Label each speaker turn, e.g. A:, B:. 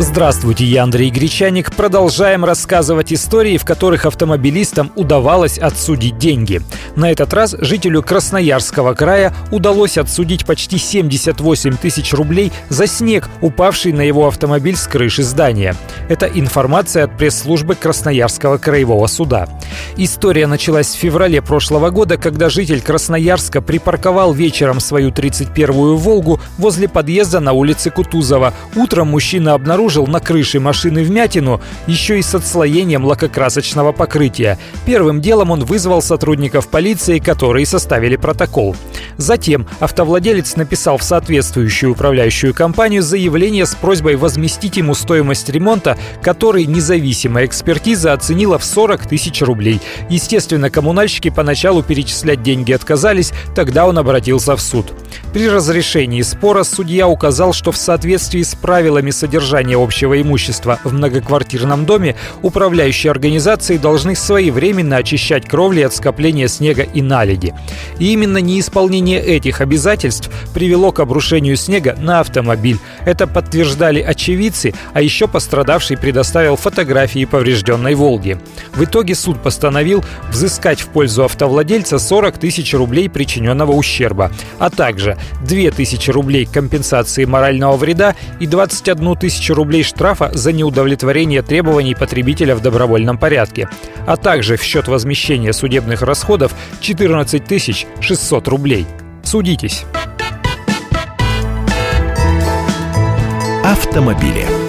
A: Здравствуйте, я Андрей Гречаник. Продолжаем рассказывать истории, в которых автомобилистам удавалось отсудить деньги. На этот раз жителю Красноярского края удалось отсудить почти 78 тысяч рублей за снег, упавший на его автомобиль с крыши здания. Это информация от пресс-службы Красноярского краевого суда. История началась в феврале прошлого года, когда житель Красноярска припарковал вечером свою 31-ю «Волгу» возле подъезда на улице Кутузова. Утром мужчина обнаружил, обнаружил на крыше машины вмятину еще и с отслоением лакокрасочного покрытия. Первым делом он вызвал сотрудников полиции, которые составили протокол. Затем автовладелец написал в соответствующую управляющую компанию заявление с просьбой возместить ему стоимость ремонта, который независимая экспертиза оценила в 40 тысяч рублей. Естественно, коммунальщики поначалу перечислять деньги отказались, тогда он обратился в суд. При разрешении спора судья указал, что в соответствии с правилами содержания общего имущества в многоквартирном доме управляющие организации должны своевременно очищать кровли от скопления снега и наледи. И именно неисполнение этих обязательств привело к обрушению снега на автомобиль. Это подтверждали очевидцы, а еще пострадавший предоставил фотографии поврежденной «Волги». В итоге суд постановил взыскать в пользу автовладельца 40 тысяч рублей причиненного ущерба, а также 2 тысячи рублей компенсации морального вреда и 21 тысячу рублей штрафа за неудовлетворение требований потребителя в добровольном порядке, а также в счет возмещения судебных расходов 14 600 рублей. Судитесь.
B: Автомобили.